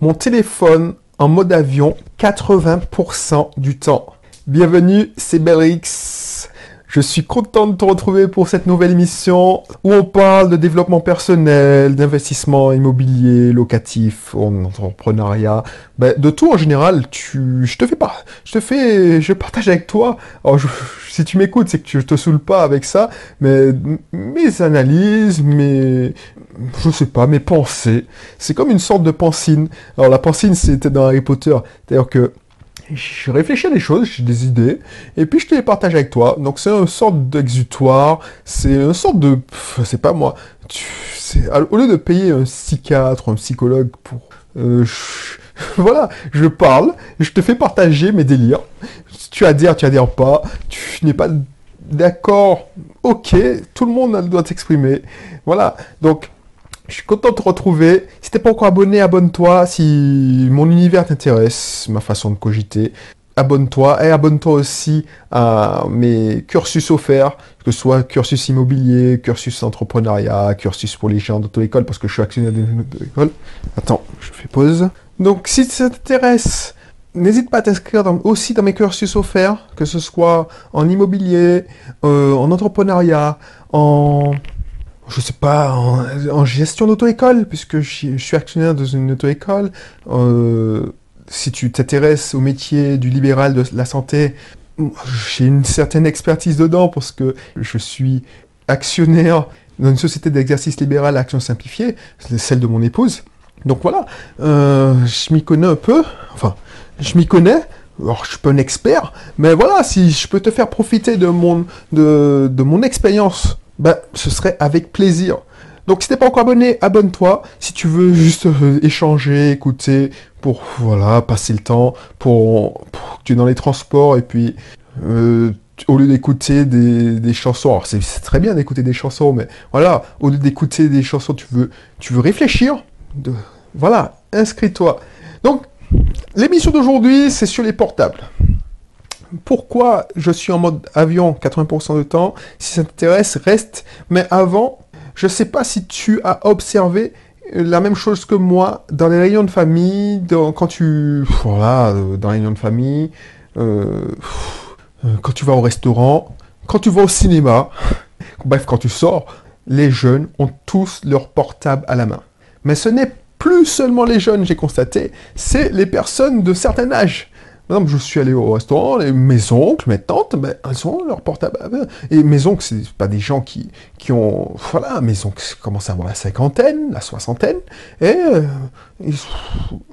mon téléphone en mode avion 80% du temps. Bienvenue, c'est Belrix. Je suis content de te retrouver pour cette nouvelle émission où on parle de développement personnel, d'investissement immobilier, locatif, en entrepreneuriat, ben, de tout en général. Tu, je te fais pas, je te fais, je partage avec toi. Alors, si tu m'écoutes, c'est que je te saoule pas avec ça, mais mes analyses, mes, je sais pas, mes pensées, c'est comme une sorte de pensine. Alors la pensine, c'était dans Harry Potter, c'est-à-dire que je réfléchis à des choses, j'ai des idées, et puis je te les partage avec toi. Donc c'est une sorte d'exutoire, c'est une sorte de... C'est pas moi. Tu, au lieu de payer un psychiatre, un psychologue pour... Euh, voilà, je parle, je te fais partager mes délires. Tu adhères, tu adhères pas, tu n'es pas d'accord, ok, tout le monde doit s'exprimer. Voilà, donc je suis content de te retrouver. Si t'es pas encore abonné, abonne-toi. Si mon univers t'intéresse, ma façon de cogiter, abonne-toi. Et abonne-toi aussi à mes cursus offerts, que ce soit cursus immobilier, cursus entrepreneuriat, cursus pour les gens d'auto-école, parce que je suis actionnaire d'une auto-école. Attends, je fais pause. Donc si ça t'intéresse, n'hésite pas à t'inscrire aussi dans mes cursus offerts, que ce soit en immobilier, euh, en entrepreneuriat, en je sais pas, en, gestion d'auto-école, puisque je, suis actionnaire dans une auto-école. Euh, si tu t'intéresses au métier du libéral de la santé, j'ai une certaine expertise dedans parce que je suis actionnaire dans une société d'exercice libéral Action Simplifiée, celle de mon épouse. Donc voilà, euh, je m'y connais un peu, enfin, je m'y connais, alors je suis pas un expert, mais voilà, si je peux te faire profiter de mon, de, de mon expérience bah, ce serait avec plaisir. Donc si t'es pas encore abonné, abonne-toi. Si tu veux juste euh, échanger, écouter, pour voilà, passer le temps, pour, pour tu es dans les transports et puis euh, au lieu d'écouter des, chansons, alors c'est très bien d'écouter des chansons, mais voilà, au lieu d'écouter des chansons, tu veux, tu veux réfléchir. De, voilà, inscris-toi. Donc l'émission d'aujourd'hui, c'est sur les portables pourquoi je suis en mode avion 80% du temps. Si ça t'intéresse, reste. Mais avant, je ne sais pas si tu as observé la même chose que moi dans les réunions de famille, quand tu... Voilà, euh, dans les réunions de famille, euh, euh, quand tu vas au restaurant, quand tu vas au cinéma, bref, quand tu sors, les jeunes ont tous leur portable à la main. Mais ce n'est plus seulement les jeunes, j'ai constaté, c'est les personnes de certain âge. Exemple, je suis allé au restaurant, mes oncles, mes tantes, ben, elles ont leur portable. Et mes oncles, c'est pas des gens qui, qui ont... Voilà, mes oncles commencent à avoir la cinquantaine, la soixantaine, et euh,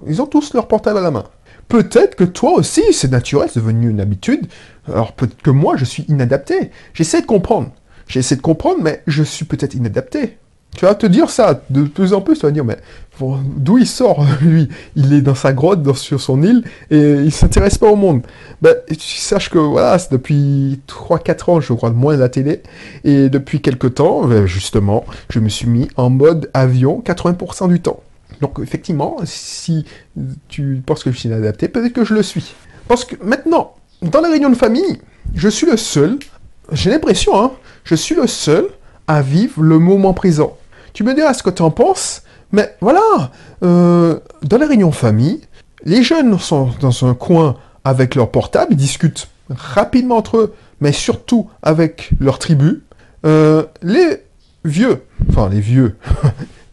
ils, ont tous leur portable à la main. Peut-être que toi aussi, c'est naturel, c'est devenu une habitude. Alors peut-être que moi, je suis inadapté. J'essaie de comprendre. J'essaie de comprendre, mais je suis peut-être inadapté. Tu vas te dire ça de plus en plus, tu vas dire, mais d'où il sort, lui? Il est dans sa grotte, sur son île, et il s'intéresse pas au monde. Ben, tu saches que, voilà, depuis 3-4 ans, je crois, de moins la télé, et depuis quelques temps, ben, justement, je me suis mis en mode avion 80% du temps. Donc, effectivement, si tu penses que je suis inadapté, peut-être que je le suis. Parce que maintenant, dans la réunion de famille, je suis le seul, j'ai l'impression, hein, je suis le seul à vivre le moment présent. Tu me diras ce que tu en penses, mais voilà, euh, dans les réunions famille, les jeunes sont dans un coin avec leur portable, ils discutent rapidement entre eux, mais surtout avec leur tribu. Euh, les vieux, enfin les vieux,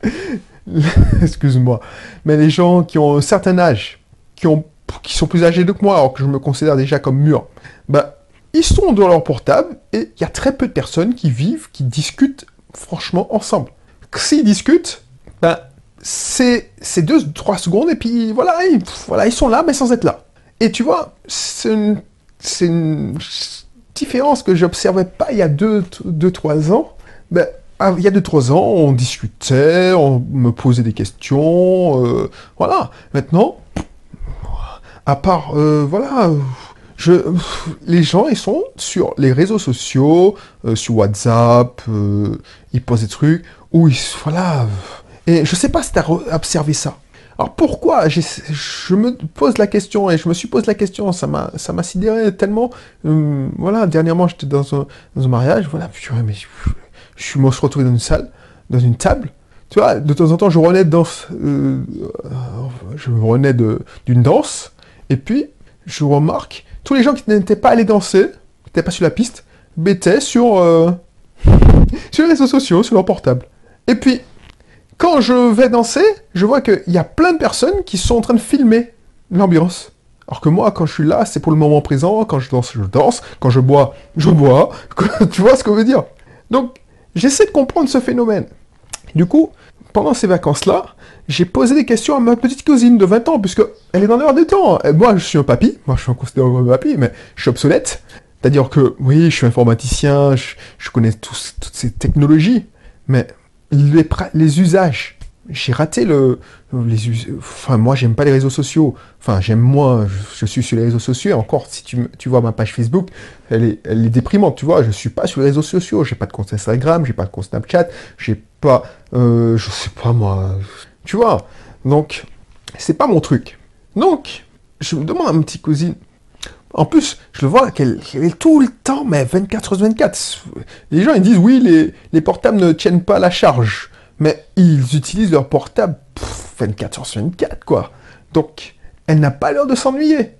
excuse-moi, mais les gens qui ont un certain âge, qui, ont, qui sont plus âgés que moi, alors que je me considère déjà comme mûr, bah, ils sont dans leur portable et il y a très peu de personnes qui vivent, qui discutent franchement ensemble s'ils discutent, ben, c'est deux, trois secondes, et puis voilà ils, voilà, ils sont là, mais sans être là. Et tu vois, c'est une, différence que j'observais pas il y a deux, deux trois ans. Ben, ah, il y a deux, trois ans, on discutait, on me posait des questions, euh, voilà. Maintenant, à part, euh, voilà, je, les gens, ils sont sur les réseaux sociaux, euh, sur WhatsApp, ils posent des trucs, oui, voilà. Et je sais pas si tu as observé ça. Alors pourquoi Je me pose la question, et je me suis posé la question, ça m'a sidéré tellement. Euh, voilà, dernièrement j'étais dans un, dans un mariage, voilà, mais je, je me suis retrouvé dans une salle, dans une table. tu vois, de temps en temps, je renais de danse, euh, je renais d'une danse, et puis je remarque tous les gens qui n'étaient pas allés danser, qui n'étaient pas sur la piste, bêtaient sur euh, sur les réseaux sociaux, sur leur portable. Et puis quand je vais danser, je vois qu'il y a plein de personnes qui sont en train de filmer l'ambiance. Alors que moi, quand je suis là, c'est pour le moment présent. Quand je danse, je danse. Quand je bois, je bois. tu vois ce que je veux dire Donc, j'essaie de comprendre ce phénomène. Du coup, pendant ces vacances-là, j'ai posé des questions à ma petite cousine de 20 ans, puisque elle est dans l'heure du temps. Moi, je suis un papy. Moi, je suis considéré comme un papy, mais je suis obsolète. C'est-à-dire que, oui, je suis informaticien, je, connais toutes ces technologies, mais les, usages, j'ai raté le, les enfin moi j'aime pas les réseaux sociaux. Enfin j'aime moi je, suis sur les réseaux sociaux. Encore si tu, vois ma page Facebook elle est, elle déprimante tu vois. Je suis pas sur les réseaux sociaux. J'ai pas de compte Instagram j'ai pas de compte Snapchat j'ai pas euh, je sais pas moi. Tu vois. Donc c'est pas mon truc. Donc je me demande à ma petite cousine en plus, je le vois qu'elle est tout le temps, mais 24 sur 24. Les gens, ils disent, oui, les, les portables ne tiennent pas la charge mais ils utilisent leur portable 24 sur 24, quoi. Donc, elle n'a pas l'air de s'ennuyer.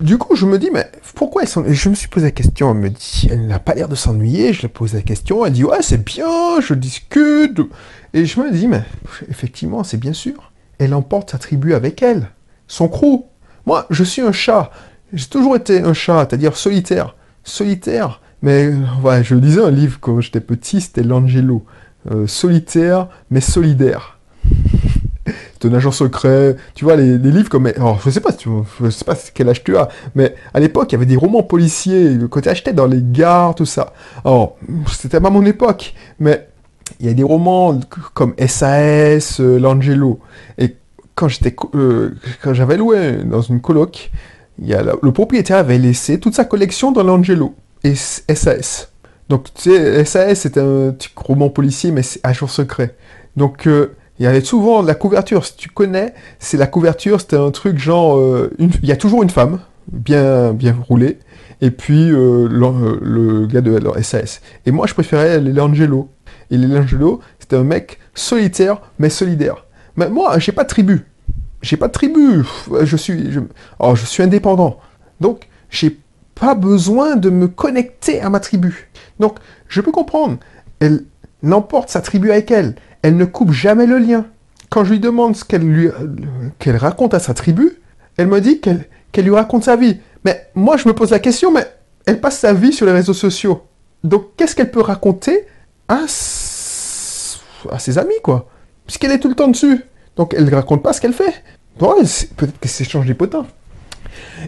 Du coup, je me dis, mais pourquoi elle s'ennuie? Je me suis posé la question, elle me dit, elle n'a pas l'air de s'ennuyer, je lui pose la question, elle dit, ouais, c'est bien, je discute. Et je me dis, mais effectivement, c'est bien sûr. Elle emporte sa tribu avec elle, son crew. Moi, je suis un chat. J'ai toujours été un chat, c'est-à-dire solitaire. Solitaire, mais ouais, je lisais un livre quand j'étais petit, c'était L'Angelo. Euh, solitaire mais solidaire. C'est un agent secret. Tu vois, les, livres comme. Alors, je sais pas, tu, je sais pas quel âge tu as, mais à l'époque, il y avait des romans policiers que tu achetais dans les gares, tout ça. Alors, c'était pas mon époque, mais il y a des romans comme SAS, euh, L'Angelo. Et quand j'étais, euh, quand j'avais loué dans une coloc, le propriétaire avait laissé toute sa collection dans l'Angelo et SAS. Donc, tu sais, SAS, c'est un petit roman policier, mais c'est agent secret. Donc, euh, il y avait souvent la couverture, si tu connais, c'est la couverture, c'était un truc genre, euh, il y a toujours une femme, bien, bien roulée, et puis euh, le, gars de SAS. Et moi, je préférais l'Angelo. Et l'Angelo, c'était un mec solitaire, mais solidaire. Mais moi, j'ai pas de tribu. J'ai pas de tribu. Je suis, je, oh, je suis indépendant. Donc, j'ai pas besoin de me connecter à ma tribu. Donc, je peux comprendre. Elle n'emporte sa tribu avec elle. Elle ne coupe jamais le lien. Quand je lui demande ce qu'elle lui, qu'elle raconte à sa tribu, elle me dit qu'elle, qu'elle lui raconte sa vie. Mais moi, je me pose la question, mais elle passe sa vie sur les réseaux sociaux. Donc, qu'est-ce qu'elle peut raconter à, à ses amis, quoi? Puisqu'elle est tout le temps dessus. Donc, elle ne raconte pas ce qu'elle fait. peut-être qu'elle s'échange des potins.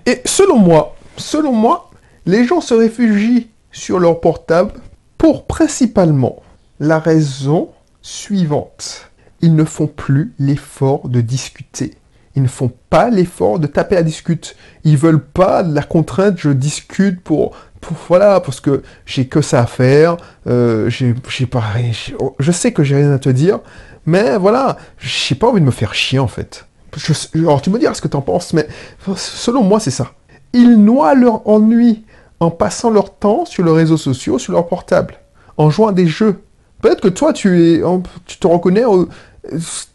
Et selon moi, selon moi, les gens se réfugient sur leur portable pour principalement la raison suivante. Ils ne font plus l'effort de discuter. Ils ne font pas l'effort de taper à discute. Ils veulent pas la contrainte, je discute pour, voilà, parce que j'ai que ça à faire, euh, pas, je sais que j'ai rien à te dire, mais voilà, j'ai pas envie de me faire chier en fait. alors tu me diras ce que tu en penses, mais selon moi c'est ça. Ils noient leur ennui en passant leur temps sur les réseaux sociaux, sur leur portable, en jouant à des jeux. Peut-être que toi, tu, es, tu te reconnais,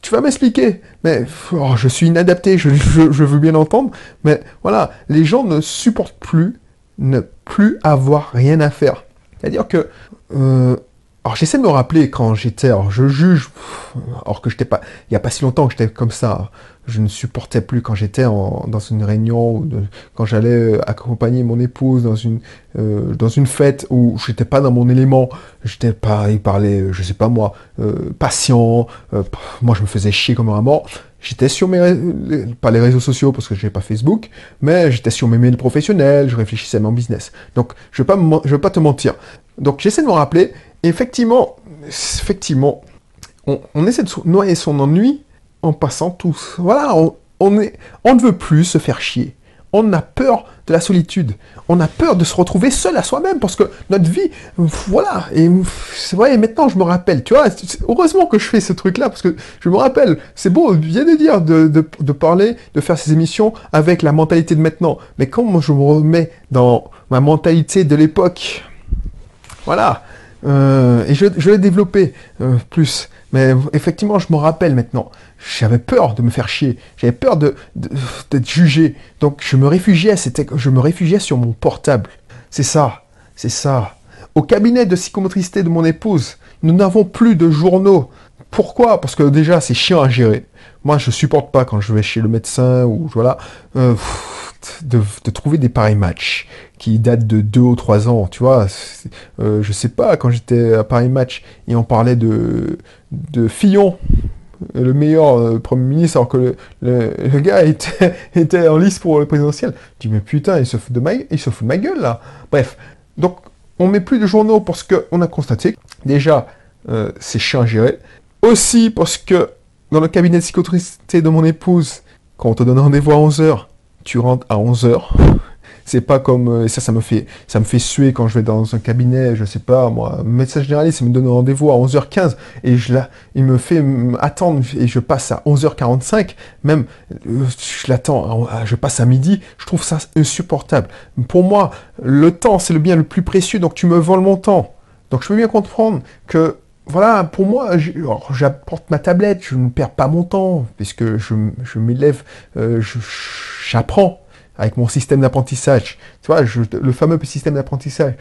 tu vas m'expliquer, mais oh, je suis inadapté, je, veux bien entendre, mais voilà, les gens ne supportent plus ne plus avoir rien à faire. C'est-à-dire que, euh, alors j'essaie de me rappeler quand j'étais, alors je juge, alors que j'étais pas, il n'y a pas si longtemps que j'étais comme ça, je ne supportais plus quand j'étais dans une réunion, ou quand j'allais euh, accompagner mon épouse dans une, euh, dans une fête où j'étais pas dans mon élément, j'étais pas, il parlait, je sais pas moi, euh, patient, moi je me faisais chier comme un mort. J'étais sur mes, pas les réseaux sociaux parce que j'ai pas Facebook, mais j'étais sur mes mails professionnels, je réfléchissais à mon business. Donc je je vais pas te mentir. Donc j'essaie de me rappeler. Effectivement, effectivement, on, essaie de noyer son ennui en passant tous. Voilà, on ne veut plus se faire chier. On a peur de la solitude. On a peur de se retrouver seul à soi-même parce que notre vie, voilà. Et c'est vrai, maintenant je me rappelle, tu vois, heureusement que je fais ce truc-là parce que je me rappelle, c'est beau, bien de dire, de, de, parler, de faire ces émissions avec la mentalité de maintenant. Mais quand je me remets dans ma mentalité de l'époque, voilà, euh, et je, l'ai développé euh, plus Mais effectivement, je me rappelle maintenant. J'avais peur de me faire chier. J'avais peur d'être jugé. Donc je me réfugiais. C'était, je me réfugiais sur mon portable. C'est ça. C'est ça. Au cabinet de psychomotricité de mon épouse, nous n'avons plus de journaux. Pourquoi? Parce que déjà, c'est chiant à gérer. Moi, je supporte pas quand je vais chez le médecin ou voilà. Euh, de, trouver des pareils matchs qui datent de 2 ou 3 ans, tu vois. Euh, je sais pas, quand j'étais à Paris Match et on parlait de, de Fillon, le meilleur euh, Premier ministre, alors que le, gars était, était, en lice pour le présidentiel. Tu dis, mais putain, il se fout de ma, il se fout de ma gueule, là. Bref. Donc, on met plus de journaux parce qu'on a constaté, déjà, euh, c'est chiant à gérer. Aussi parce que dans le cabinet de psychotricité de mon épouse, quand on te donne rendez-vous à 11h, tu rentres à 11h. C'est pas comme euh, ça, ça me fait ça me fait suer quand je vais dans un cabinet, je sais pas moi, médecin généraliste, me donne rendez-vous à 11h15 et je la, il me fait attendre et je passe à 11h45, même euh, je l'attends, je passe à midi, je trouve ça insupportable. Pour moi, le temps c'est le bien le plus précieux, donc tu me voles mon temps. Donc je peux bien comprendre que voilà, pour moi, j'apporte ma tablette, je ne perds pas mon temps, puisque je, je m'élève, euh, j'apprends avec mon système d'apprentissage. Tu vois, le fameux système d'apprentissage.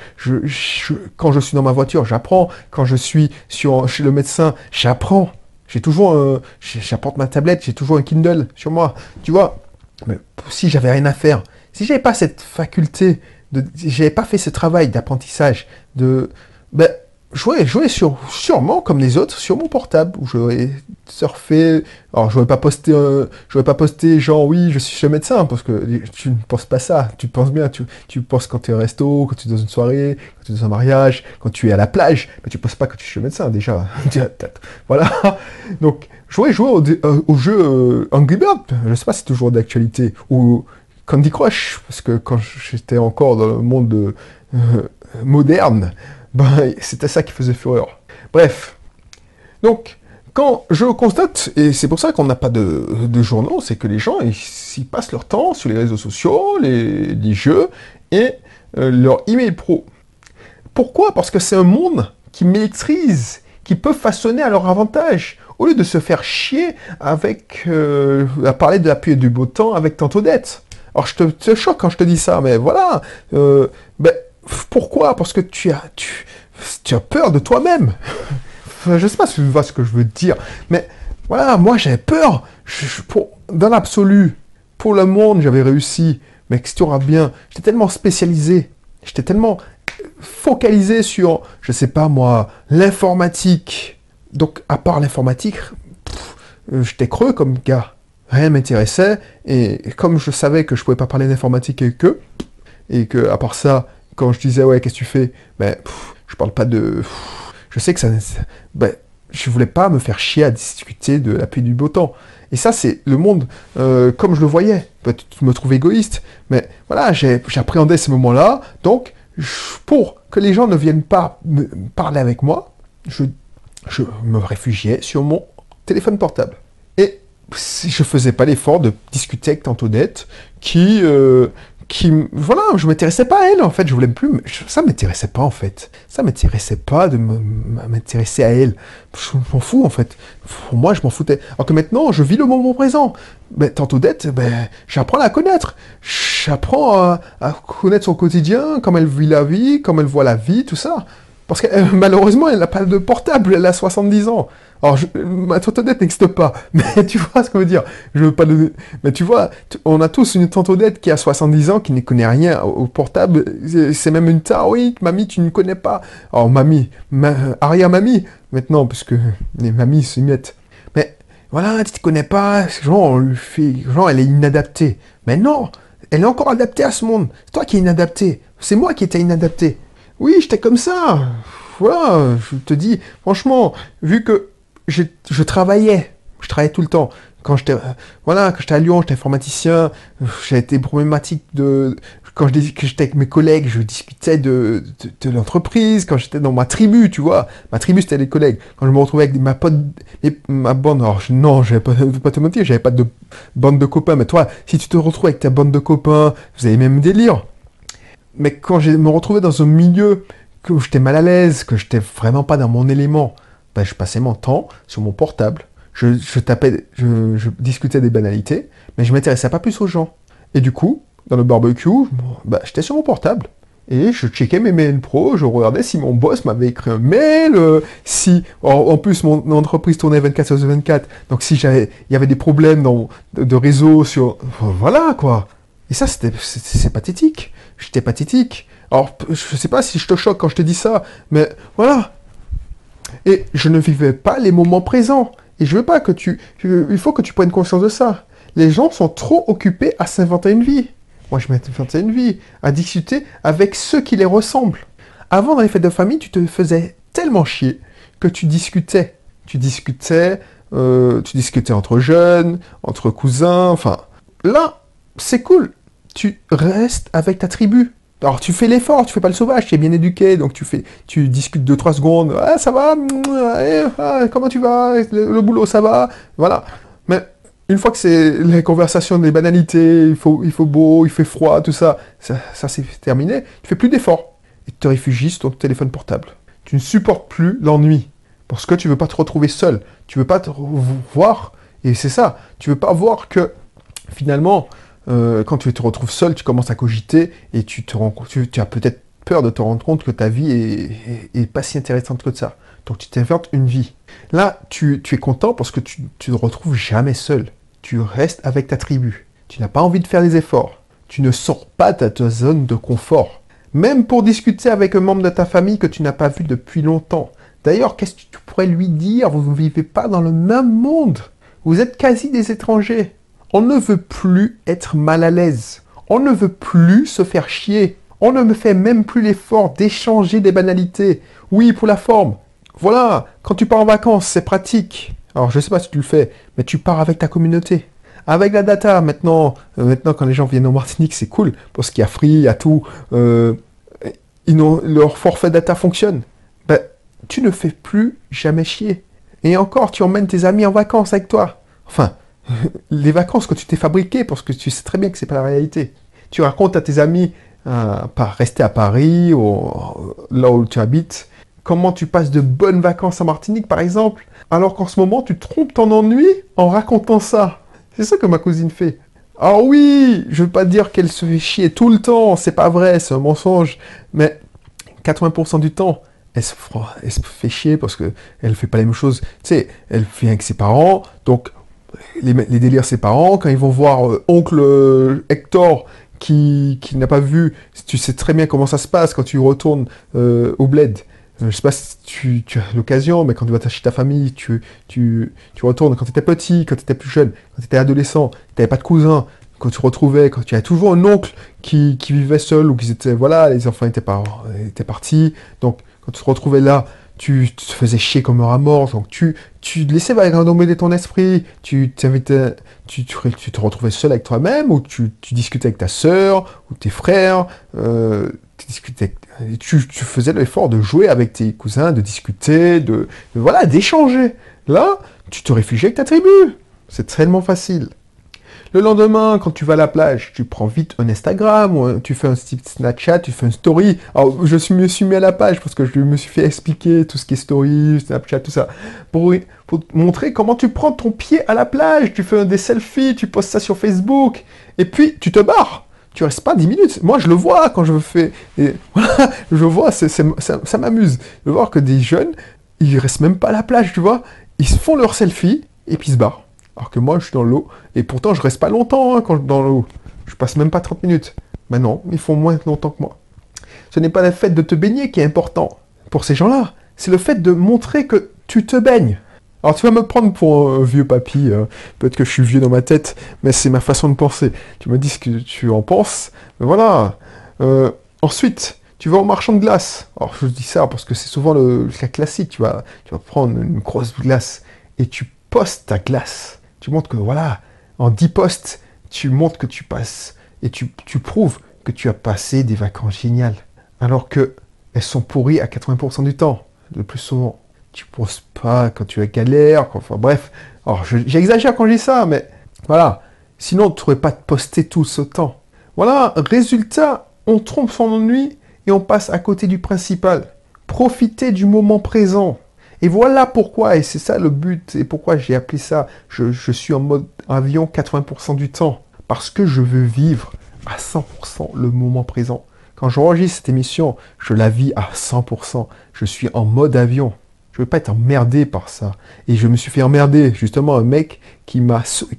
quand je suis dans ma voiture, j'apprends. Quand je suis chez le médecin, j'apprends. J'ai toujours, j'apporte ma tablette, j'ai toujours un Kindle sur moi. Tu vois, mais si j'avais rien à faire, si j'avais pas cette faculté, de, j'avais pas fait ce travail d'apprentissage, de, ben, jouer, jouer sur, sûrement comme les autres sur mon portable où j'aurais surfé. Alors je pas posté, euh, pas posté genre oui je suis chez médecin parce que tu ne penses pas ça. Tu penses bien, tu, tu penses quand tu es au resto, quand tu es dans une soirée, quand tu es dans un mariage, quand tu es à la plage, mais tu penses pas que tu es chez le médecin déjà. voilà. Donc jouer, jouer au, euh, au jeu euh, Angry Bird, je sais pas si c'est toujours d'actualité ou Candy Crush parce que quand j'étais encore dans le monde euh, moderne ben, c'était ça qui faisait fureur. Bref. Donc, quand je constate, et c'est pour ça qu'on n'a pas de, journaux, c'est que les gens, ils, passent leur temps sur les réseaux sociaux, les, jeux, et euh, leur email pro. Pourquoi? Parce que c'est un monde qui maîtrise, qui peut façonner à leur avantage, au lieu de se faire chier avec, euh, à parler de l'appui du beau temps avec tantôt dette. Alors je te, te, choque quand je te dis ça, mais voilà, euh, ben, pourquoi? Parce que tu as, tu, tu as peur de toi-même. je sais pas si tu vois ce que je veux dire, mais voilà, moi j'avais peur. dans l'absolu, pour le monde, j'avais réussi. Mais que si tu auras bien, j'étais tellement spécialisé, j'étais tellement focalisé sur, je sais pas moi, l'informatique. Donc, à part l'informatique, j'étais creux comme gars. Rien m'intéressait. Et comme je savais que je pouvais pas parler d'informatique avec eux, et que, à part ça, quand je disais, ouais, qu'est-ce que tu fais? Ben, je parle pas de. Je sais que ça. Ben, je voulais pas me faire chier à discuter de la pluie du beau temps. Et ça, c'est le monde euh, comme je le voyais. Peut-être me trouve égoïste, mais voilà, j'appréhendais ces moments-là. Donc, pour que les gens ne viennent pas me parler avec moi, je, je me réfugiais sur mon téléphone portable. Et je faisais pas l'effort de discuter avec Tantonette, qui, euh, voilà je m'intéressais pas à elle en fait je voulais plus ça m'intéressait pas en fait. Ça m'intéressait pas de m'intéresser à elle. Je m'en fous en fait. Pour moi je m'en foutais. Alors que maintenant je vis le moment présent. Ben, tantôt d'être ben j'apprends à la connaître. J'apprends à, à, connaître son quotidien comment elle vit la vie comment elle voit la vie tout ça. Parce que euh, malheureusement elle n'a pas de portable elle a 70 ans alors, je, ma Odette n'existe pas, mais tu vois ce que je veux dire. Je veux pas donner. Mais tu vois, on a tous une tante Odette qui a 70 ans, qui ne connaît rien au, portable. C'est même une tare. Mamie, tu ne connais pas. Alors, mamie, ma, arrière-mamie, maintenant, parce que les mamies se mettent. Mais voilà, tu ne connais pas. Genre, fait, genre, elle est inadaptée. Mais non, elle est encore adaptée à ce monde. C'est toi qui es inadapté. C'est moi qui étais inadapté. Oui, j'étais comme ça. Voilà, je te dis, franchement, vu que je travaillais. Je travaillais tout le temps. Quand j'étais, euh, voilà, quand j'étais à Lyon, j'étais informaticien. J'ai été problématique de, quand j'étais avec mes collègues, je discutais de, de, l'entreprise. Quand j'étais dans ma tribu, tu vois, ma tribu c'était les collègues. Quand je me retrouvais avec ma pote, ma bande, alors non, je pas, pas te mentir, j'avais pas de bande de copains. Mais toi, si tu te retrouves avec ta bande de copains, vous avez même délire. Mais quand je me retrouvais dans un milieu que j'étais mal à l'aise, que j'étais vraiment pas dans mon élément, ben, je passais mon temps sur mon portable. Je, tapais, je, discutais des banalités, mais je m'intéressais pas plus aux gens. Et du coup, dans le barbecue, ben, j'étais sur mon portable. Et je checkais mes mails pro, je regardais si mon boss m'avait écrit un mail, euh, si en, plus mon entreprise tournait 24 sur 24, donc si j'avais, il y avait des problèmes dans, de, réseau sur, voilà quoi. Et ça c'était, c'est pathétique. J'étais pathétique. Alors je sais pas si je te choque quand je te dis ça, mais voilà. Et je ne vivais pas les moments présents. Et je veux pas que tu, il faut que tu prennes conscience de ça. Les gens sont trop occupés à s'inventer une vie. Moi, je m'inventais une vie, à discuter avec ceux qui les ressemblent. Avant, dans les fêtes de famille, tu te faisais tellement chier que tu discutais. Tu discutais, euh, tu discutais entre jeunes, entre cousins, enfin. Là, c'est cool. Tu restes avec ta tribu. Alors tu fais l'effort, tu fais pas le sauvage, tu es bien éduqué, donc tu fais, tu discutes 2-3 secondes, ah ça va, ah, comment tu vas, le boulot ça va, voilà. Mais une fois que c'est les conversations des banalités, il faut, il faut beau, il fait froid, tout ça, ça, c'est terminé, tu fais plus d'efforts. Et te réfugies sur ton téléphone portable. Tu ne supportes plus l'ennui. Parce que tu veux pas te retrouver seul. Tu veux pas te voir. Et c'est ça. Tu veux pas voir que finalement, euh, quand tu te retrouves seul, tu commences à cogiter et tu te rends tu, tu as peut-être peur de te rendre compte que ta vie est, pas si intéressante que ça. Donc tu t'inventes une vie. Là, tu, es content parce que tu ne retrouves jamais seul. Tu restes avec ta tribu. Tu n'as pas envie de faire des efforts. Tu ne sors pas de ta zone de confort. Même pour discuter avec un membre de ta famille que tu n'as pas vu depuis longtemps. D'ailleurs, qu'est-ce que tu pourrais lui dire? Vous ne vivez pas dans le même monde. Vous êtes quasi des étrangers. On ne veut plus être mal à l'aise. On ne veut plus se faire chier. On ne me fait même plus l'effort d'échanger des banalités. Oui, pour la forme. Voilà, quand tu pars en vacances, c'est pratique. Alors, je sais pas si tu le fais, mais tu pars avec ta communauté. Avec la data, maintenant, euh, maintenant quand les gens viennent en Martinique, c'est cool, parce qu'il y a Free, il y a tout. Euh, leur forfait data fonctionne. Ben, tu ne fais plus jamais chier. Et encore, tu emmènes tes amis en vacances avec toi. Enfin, les vacances que tu t'es fabriquées, parce que tu sais très bien que c'est pas la réalité. Tu racontes à tes amis euh, pas rester à Paris ou là où tu habites. Comment tu passes de bonnes vacances à Martinique, par exemple, alors qu'en ce moment, tu trompes ton ennui en racontant ça. C'est ça que ma cousine fait. Ah oui, je veux pas dire qu'elle se fait chier tout le temps, c'est pas vrai, c'est un mensonge, mais 80% du temps, elle se, fait chier parce que elle fait pas les mêmes choses. Tu sais, elle vient avec ses parents, donc les, les délires ses parents, quand ils vont voir euh, oncle euh, Hector qui, n'a pas vu, tu sais très bien comment ça se passe quand tu retournes euh, au bled. Je sais pas si tu, as l'occasion, mais quand tu vas chez ta famille, tu, tu, retournes quand tu étais petit, quand tu étais plus jeune, quand tu étais adolescent, tu n'avais pas de cousin, quand tu retrouvais, quand tu avais toujours un oncle qui, vivait seul ou qui était, voilà, les enfants étaient, étaient partis. Donc, quand tu te retrouvais là, tu te faisais chier comme un rat donc tu, tu laissais de ton esprit, tu, tu, tu, te retrouvais seul avec toi-même, ou tu, discutais avec ta sœur, ou tes frères, euh, tu, discutais, tu, tu faisais l'effort de jouer avec tes cousins, de discuter, de, de voilà, d'échanger. Là, tu te réfugies avec ta tribu. C'est tellement facile. Le lendemain, quand tu vas à la plage, tu prends vite un Instagram, ou tu fais un Snapchat, tu fais une story. Alors, je me suis mis à la page parce que je me suis fait expliquer tout ce qui est story, Snapchat, tout ça, pour, montrer comment tu prends ton pied à la plage. Tu fais des selfies, tu postes ça sur Facebook, et puis tu te barres tu restes pas 10 minutes. Moi, je le vois quand je fais. Et je vois, ça, ça m'amuse de voir que des jeunes, ils restent même pas à la plage, tu vois. Ils se font leur selfie et puis ils se barrent. Alors que moi, je suis dans l'eau. Et pourtant, je reste pas longtemps hein, quand je suis dans l'eau. Je passe même pas 30 minutes. Mais non, ils font moins longtemps que moi. Ce n'est pas le fait de te baigner qui est important pour ces gens-là. C'est le fait de montrer que tu te baignes. Alors tu vas me prendre pour un vieux papy, hein. peut-être que je suis vieux dans ma tête, mais c'est ma façon de penser. Tu me dis ce que tu en penses, mais voilà. Euh, ensuite, tu vas au marchand de glace. Alors je dis ça parce que c'est souvent le, cas classique. Tu vas, tu vas prendre une grosse glace et tu postes ta glace. Tu montres que, voilà, en 10 postes, tu montres que tu passes et tu, prouves que tu as passé des vacances géniales. Alors que elles sont pourries à 80% du temps, le plus souvent. Tu poses pas quand tu as galère, enfin bref. J'exagère quand je dis ça, mais voilà. Sinon, tu n'aurais pas posté tout ce temps. Voilà, résultat, on trompe son ennui et on passe à côté du principal. Profitez du moment présent. Et voilà pourquoi, et c'est ça le but, et pourquoi j'ai appelé ça, je, suis en mode avion 80% du temps. Parce que je veux vivre à 100% le moment présent. Quand j'enregistre cette émission, je la vis à 100%. Je suis en mode avion. Je veux pas être emmerdé par ça. Et je me suis fait emmerder. Justement, un mec qui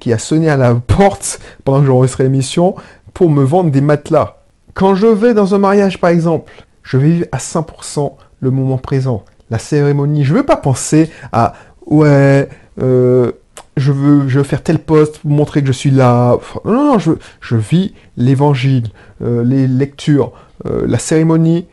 qui a sonné à la porte pendant que j'enregistrais l'émission pour me vendre des matelas. Quand je vais dans un mariage, par exemple, je vais vivre à 100% le moment présent. La cérémonie. Je veux pas penser à, ouais, euh, je veux, je veux faire tel poste pour montrer que je suis là. Non, non, non, je, je vis l'évangile, euh, les lectures, euh, la cérémonie,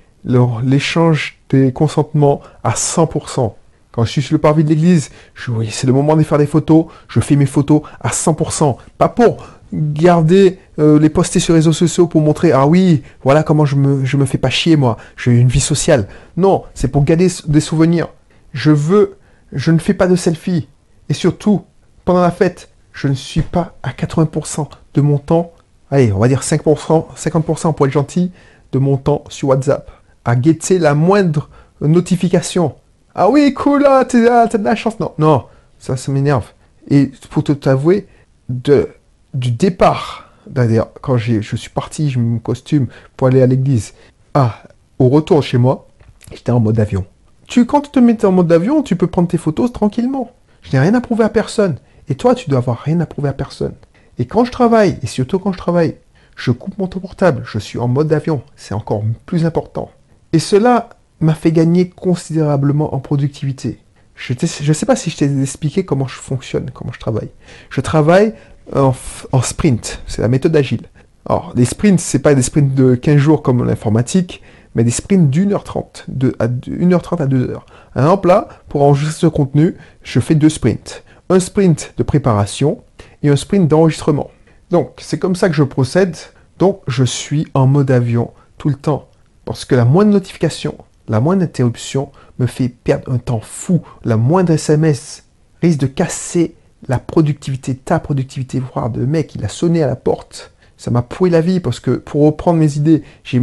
l'échange des consentements à 100%. Quand je suis sur le parvis de l'église, je, oui, c'est le moment de faire des photos, je fais mes photos à 100%. Pas pour garder, euh, les poster sur les réseaux sociaux pour montrer, ah oui, voilà comment je me, je me fais pas chier moi, j'ai une vie sociale. Non, c'est pour garder des souvenirs. Je veux, je ne fais pas de selfie. Et surtout, pendant la fête, je ne suis pas à 80% de mon temps, allez, on va dire 5%, 50% pour être gentil, de mon temps sur WhatsApp, à guetter la moindre notification. Ah oui, cool, là, t'as de la chance. Non, non, ça, ça m'énerve. Et pour te t'avouer, de, du départ, d'ailleurs, quand je suis parti, je me costume pour aller à l'église, ah, au retour chez moi, j'étais en mode avion. Tu, quand tu te mets en mode avion, tu peux prendre tes photos tranquillement. Je n'ai rien à prouver à personne. Et toi, tu dois avoir rien à prouver à personne. Et quand je travaille, et surtout quand je travaille, je coupe mon portable, je suis en mode avion, c'est encore plus important. Et cela m'a fait gagner considérablement en productivité. Je ne sais pas si je t'ai expliqué comment je fonctionne, comment je travaille. Je travaille en, sprint, c'est la méthode agile. Alors, les sprints, c'est pas des sprints de 15 jours comme l'informatique, mais des sprints d'une heure trente, de à 1h30 à 2h. Un exemple là, pour enregistrer ce contenu, je fais deux sprints. Un sprint de préparation et un sprint d'enregistrement. Donc, c'est comme ça que je procède. Donc, je suis en mode avion tout le temps. Parce que la moindre notification, la moindre interruption me fait perdre un temps fou. La moindre SMS risque de casser la productivité, ta productivité, voire de mec, il a sonné à la porte. Ça m'a pourri la vie parce que pour reprendre mes idées, j'ai,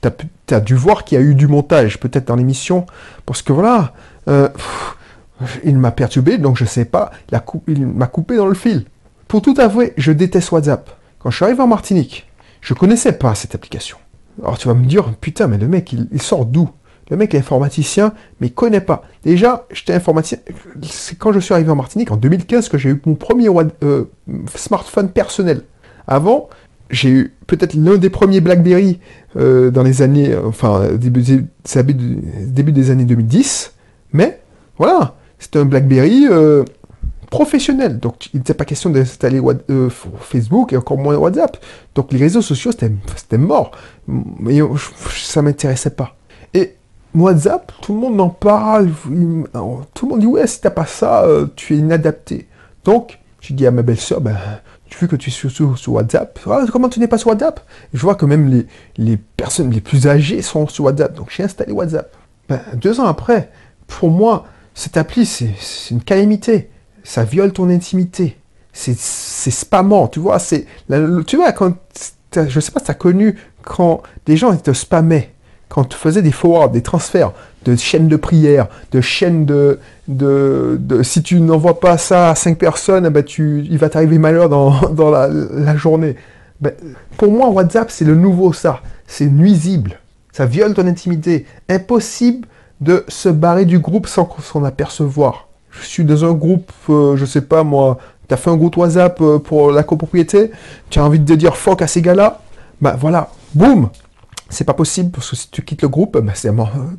t'as, as dû voir qu'il y a eu du montage peut-être dans l'émission parce que voilà, euh, il m'a perturbé donc je sais pas, il m'a coupé dans le fil. Pour tout avouer, je déteste WhatsApp. Quand je suis arrivé en Martinique, je connaissais pas cette application. Alors tu vas me dire, putain, mais le mec, il, sort d'où? Le mec est informaticien, mais il connaît pas. Déjà, j'étais informaticien. C'est quand je suis arrivé en Martinique, en 2015, que j'ai eu mon premier euh, smartphone personnel. Avant, j'ai eu peut-être l'un des premiers BlackBerry euh, dans les années, enfin, début, début, des années 2010. Mais, voilà, c'était un BlackBerry euh, professionnel. Donc, il n'était pas question d'installer euh, Facebook et encore moins WhatsApp. Donc, les réseaux sociaux, c'était mort. Mais ça m'intéressait pas. Et WhatsApp, tout le monde en parle. Tout le monde dit, ouais, si t'as pas ça, euh, tu es inadapté. Donc, je dis à ma belle-sœur, ben, tu veux que tu es sur, WhatsApp? Ah, Comment tu n'es pas sur WhatsApp? Je vois que même les, les, personnes les plus âgées sont sur WhatsApp. Donc, j'ai installé WhatsApp. Ben, deux ans après, pour moi, cette appli, c'est une calamité ça viole ton intimité. C'est spammant, tu vois. C'est, tu vois, quand, je sais pas si tu as connu quand des gens te spammaient, quand tu faisais des forwards, des transferts de chaînes de prière, de chaînes de, si tu n'envoies pas ça à cinq personnes, eh ben tu, il va t'arriver malheur dans, la, journée. Ben, pour moi, WhatsApp, c'est le nouveau ça. C'est nuisible. Ça viole ton intimité. Impossible de se barrer du groupe sans s'en apercevoir je suis dans un groupe, euh, je sais pas moi, tu as fait un groupe WhatsApp euh, pour la copropriété, tu as envie de dire fuck à ces gars-là, bah voilà, boum C'est pas possible, parce que si tu quittes le groupe, bah, c'est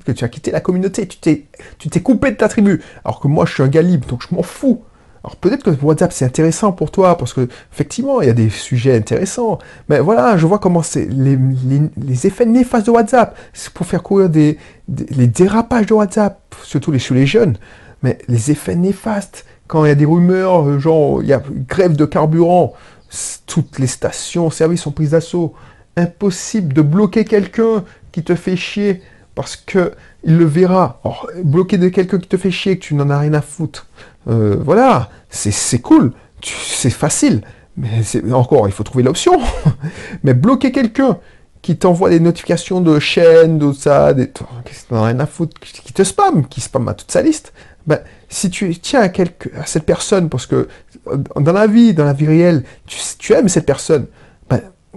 que tu as quitté la communauté, tu t'es, tu t'es coupé de ta tribu. Alors que moi, je suis un gars libre, donc je m'en fous. Alors peut-être que WhatsApp c'est intéressant pour toi parce que effectivement il y a des sujets intéressants. Mais voilà, je vois comment c'est les, les, effets néfastes de WhatsApp. C'est pour faire courir des, les dérapages de WhatsApp, surtout les, chez les jeunes mais les effets néfastes, quand il y a des rumeurs, euh, genre il y a grève de carburant, toutes les stations services sont prises d'assaut. Impossible de bloquer quelqu'un qui te fait chier parce que il le verra. Bloquer de quelqu'un qui te fait chier, que tu n'en as rien à foutre. Euh, voilà, c'est cool, c'est facile. Mais encore, il faut trouver l'option. mais bloquer quelqu'un qui t'envoie des notifications de chaînes, de ça, des qui rien à foutre, qui te spam, qui spam à toute sa liste, ben, si tu tiens à, quelque, à cette personne, parce que dans la vie, dans la vie réelle, tu, aimes cette personne,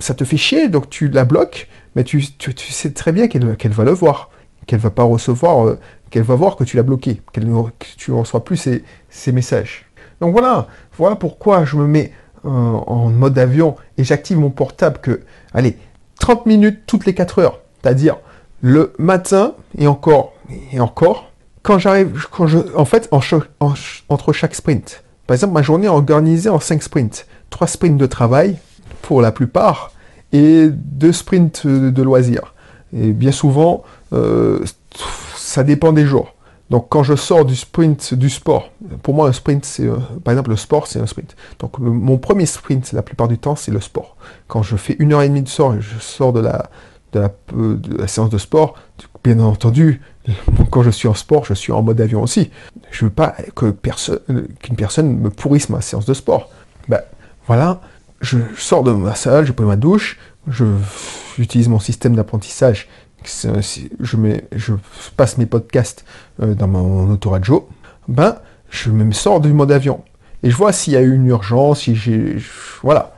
ça te fait chier, donc tu la bloques, mais tu, sais très bien qu'elle va le voir, qu'elle va pas recevoir, euh, qu'elle va voir que tu l'as bloqué, qu'elle que tu ne reçois plus ces, messages. Donc voilà, voilà pourquoi je me mets euh, en mode avion et j'active mon portable que, allez, 30 minutes toutes les 4 heures, c'est-à-dire le matin et encore et encore quand j'arrive, quand je, en fait, entre chaque sprint. Par exemple, ma journée est organisée en 5 sprints. 3 sprints de travail, pour la plupart, et 2 sprints de, loisirs. Et bien souvent, euh, ça dépend des jours. Donc quand je sors du sprint du sport, pour moi un sprint c'est par exemple le sport c'est un sprint. Donc mon premier sprint la plupart du temps c'est le sport. Quand je fais une heure et demie de sort et je sors de la, de la, de la séance de sport, bien entendu quand je suis en sport, je suis en mode avion aussi. Je veux pas que personne, qu'une personne me pourrisse ma séance de sport. Ben voilà, je sors de ma salle, je prends ma douche, je j'utilise mon système d'apprentissage. Je, passe mes podcasts euh, dans mon autoradio. Ben, je me sors du mode avion et je vois s'il y a eu une urgence, si j'ai, voilà.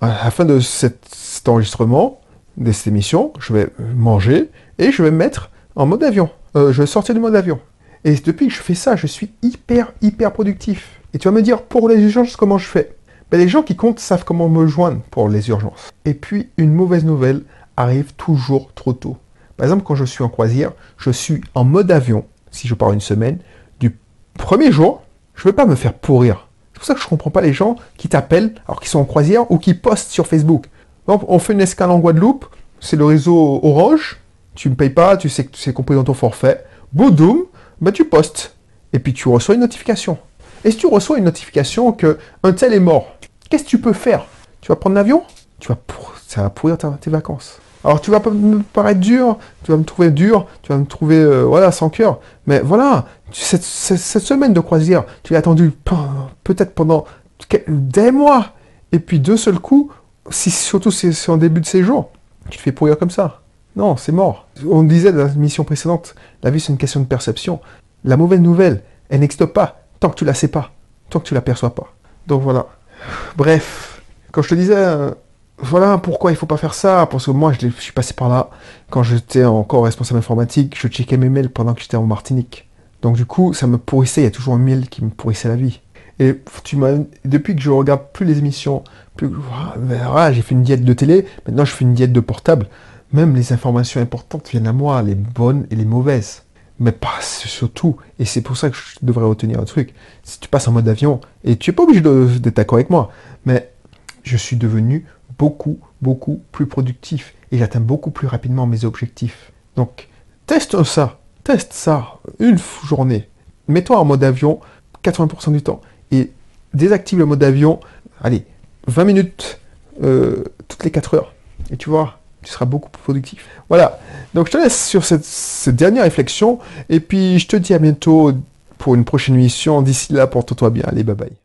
À la fin de cet, cet enregistrement, de cette émission, je vais manger et je vais me mettre en mode avion. Euh, je vais sortir du mode avion. Et depuis que je fais ça, je suis hyper, hyper productif. Et tu vas me dire, pour les urgences, comment je fais? Ben, Les gens qui comptent savent comment me joindre pour les urgences. Et puis, une mauvaise nouvelle arrive toujours trop tôt. Par exemple, quand je suis en croisière, je suis en mode avion, si je pars une semaine, du premier jour, je ne veux pas me faire pourrir. C'est pour ça que je ne comprends pas les gens qui t'appellent alors qu'ils sont en croisière ou qui postent sur Facebook. On fait une escale en Guadeloupe, c'est le réseau Orange, tu ne me payes pas, tu sais que c'est compris dans ton forfait, boudoum, bah tu postes. Et puis tu reçois une notification. Et si tu reçois une notification que un tel est mort, qu'est-ce que tu peux faire? Tu vas prendre l'avion? Tu vas ça va pourrir tes vacances. Alors tu vas me paraître dur, tu vas me trouver dur, tu vas me trouver euh, voilà sans cœur. Mais voilà, cette, semaine de croisière, tu l'as attendu peut-être pendant des mois. Et puis de seul coup, si, surtout si c'est en début de séjour, tu te fais pourrir comme ça. Non, c'est mort. On disait dans la mission précédente, la vie c'est une question de perception. La mauvaise nouvelle, elle n'existe pas tant que tu la sais pas, tant que tu la perçois pas. Donc voilà. Bref, quand je te disais, euh, voilà pourquoi il faut pas faire ça, parce que moi je, suis passé par là quand j'étais encore responsable informatique, je checkais mes mails pendant que j'étais en Martinique. Donc du coup, ça me pourrissait, il y a toujours un mail qui me pourrissait la vie. Et tu depuis que je regarde plus les émissions, plus, voilà, j'ai fait une diète de télé, maintenant je fais une diète de portable. Même les informations importantes viennent à moi, les bonnes et les mauvaises. Mais pas surtout, et c'est pour ça que je devrais retenir un truc. Si tu passes en mode avion, et tu n'es pas obligé d'être d'accord avec moi, mais je suis devenu beaucoup, beaucoup plus productif et j'atteins beaucoup plus rapidement mes objectifs. Donc, teste ça, teste ça une journée. Mets-toi en mode avion 80% du temps et désactive le mode avion, allez, 20 minutes euh, toutes les 4 heures. Et tu vois, tu seras beaucoup plus productif. Voilà. Donc je te laisse sur cette, dernière réflexion. Et puis je te dis à bientôt pour une prochaine émission. D'ici là, porte-toi bien. Allez, bye bye.